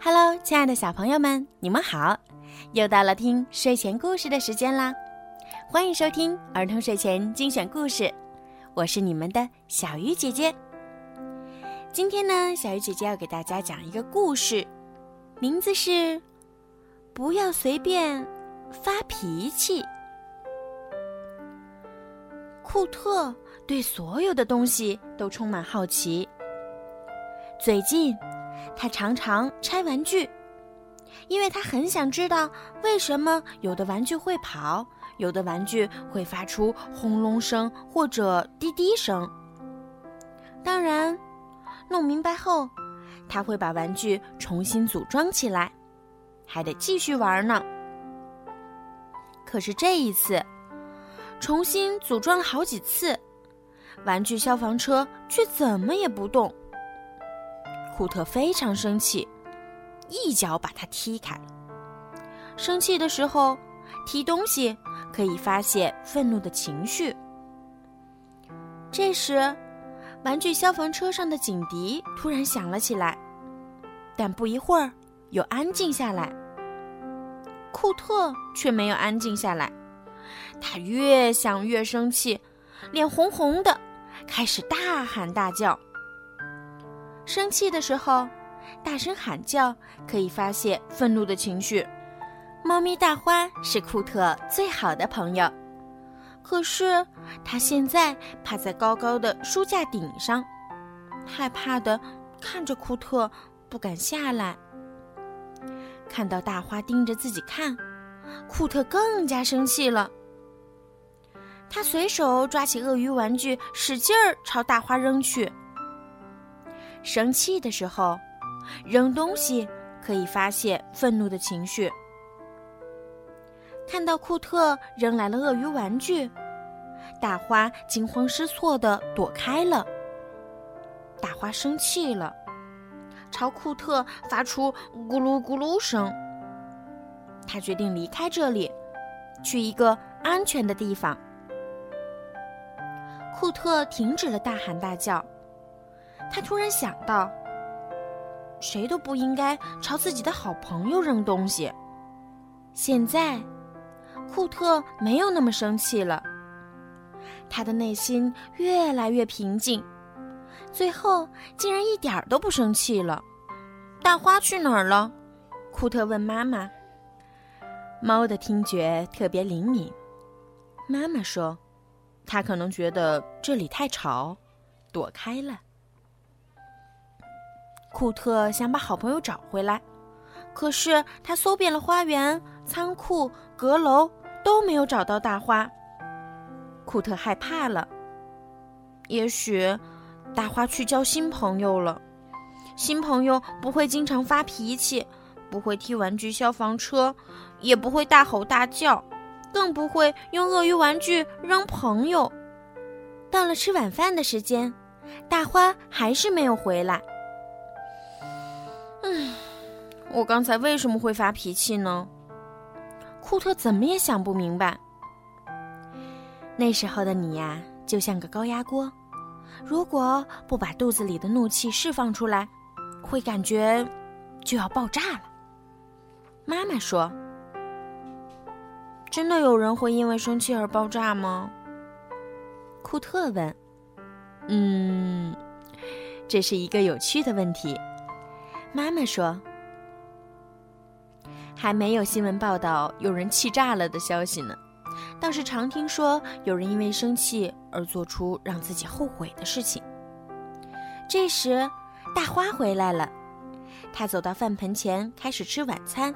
Hello，亲爱的小朋友们，你们好！又到了听睡前故事的时间啦，欢迎收听儿童睡前精选故事，我是你们的小鱼姐姐。今天呢，小鱼姐姐要给大家讲一个故事，名字是《不要随便发脾气》。库特对所有的东西都充满好奇，最近。他常常拆玩具，因为他很想知道为什么有的玩具会跑，有的玩具会发出轰隆声或者滴滴声。当然，弄明白后，他会把玩具重新组装起来，还得继续玩呢。可是这一次，重新组装了好几次，玩具消防车却怎么也不动。库特非常生气，一脚把他踢开。生气的时候，踢东西可以发泄愤怒的情绪。这时，玩具消防车上的警笛突然响了起来，但不一会儿又安静下来。库特却没有安静下来，他越想越生气，脸红红的，开始大喊大叫。生气的时候，大声喊叫可以发泄愤怒的情绪。猫咪大花是库特最好的朋友，可是它现在趴在高高的书架顶上，害怕的看着库特，不敢下来。看到大花盯着自己看，库特更加生气了。他随手抓起鳄鱼玩具，使劲儿朝大花扔去。生气的时候，扔东西可以发泄愤怒的情绪。看到库特扔来了鳄鱼玩具，大花惊慌失措的躲开了。大花生气了，朝库特发出咕噜咕噜声。他决定离开这里，去一个安全的地方。库特停止了大喊大叫。他突然想到，谁都不应该朝自己的好朋友扔东西。现在，库特没有那么生气了，他的内心越来越平静，最后竟然一点儿都不生气了。大花去哪儿了？库特问妈妈。猫的听觉特别灵敏，妈妈说，它可能觉得这里太吵，躲开了。库特想把好朋友找回来，可是他搜遍了花园、仓库、阁楼，都没有找到大花。库特害怕了，也许大花去交新朋友了。新朋友不会经常发脾气，不会踢玩具消防车，也不会大吼大叫，更不会用鳄鱼玩具扔朋友。到了吃晚饭的时间，大花还是没有回来。我刚才为什么会发脾气呢？库特怎么也想不明白。那时候的你呀，就像个高压锅，如果不把肚子里的怒气释放出来，会感觉就要爆炸了。妈妈说：“真的有人会因为生气而爆炸吗？”库特问。“嗯，这是一个有趣的问题。”妈妈说：“还没有新闻报道有人气炸了的消息呢，倒是常听说有人因为生气而做出让自己后悔的事情。”这时，大花回来了，他走到饭盆前开始吃晚餐。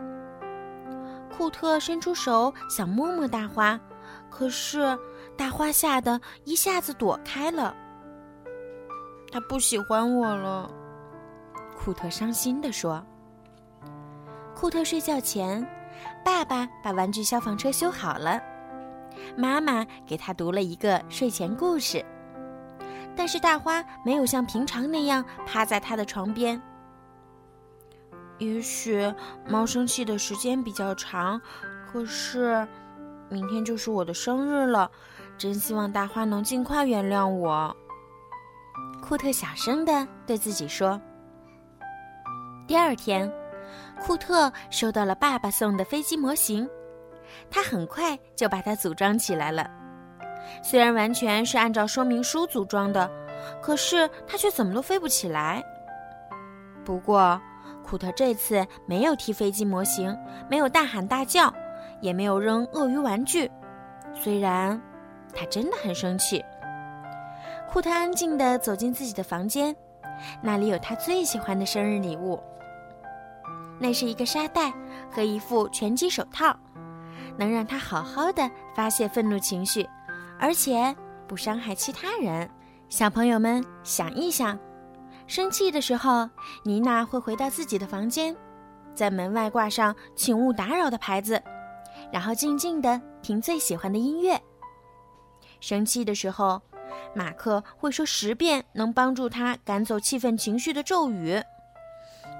库特伸出手想摸摸大花，可是大花吓得一下子躲开了。他不喜欢我了。库特伤心地说：“库特睡觉前，爸爸把玩具消防车修好了，妈妈给他读了一个睡前故事。但是大花没有像平常那样趴在他的床边。也许猫生气的时间比较长，可是明天就是我的生日了，真希望大花能尽快原谅我。”库特小声的对自己说。第二天，库特收到了爸爸送的飞机模型，他很快就把它组装起来了。虽然完全是按照说明书组装的，可是他却怎么都飞不起来。不过，库特这次没有踢飞机模型，没有大喊大叫，也没有扔鳄鱼玩具。虽然他真的很生气，库特安静地走进自己的房间，那里有他最喜欢的生日礼物。那是一个沙袋和一副拳击手套，能让他好好的发泄愤怒情绪，而且不伤害其他人。小朋友们想一想。生气的时候，妮娜会回到自己的房间，在门外挂上“请勿打扰”的牌子，然后静静的听最喜欢的音乐。生气的时候，马克会说十遍能帮助他赶走气愤情绪的咒语：“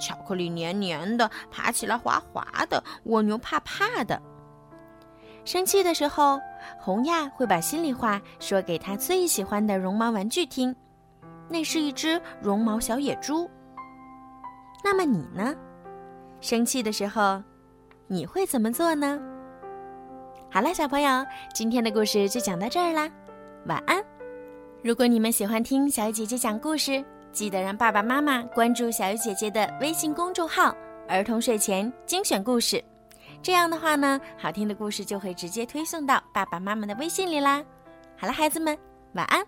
巧克力黏黏的，爬起来滑滑的，蜗牛怕怕的。”生气的时候，红亚会把心里话说给他最喜欢的绒毛玩具听。那是一只绒毛小野猪。那么你呢？生气的时候，你会怎么做呢？好了，小朋友，今天的故事就讲到这儿啦，晚安。如果你们喜欢听小鱼姐姐讲故事，记得让爸爸妈妈关注小鱼姐姐的微信公众号“儿童睡前精选故事”。这样的话呢，好听的故事就会直接推送到爸爸妈妈的微信里啦。好了，孩子们，晚安。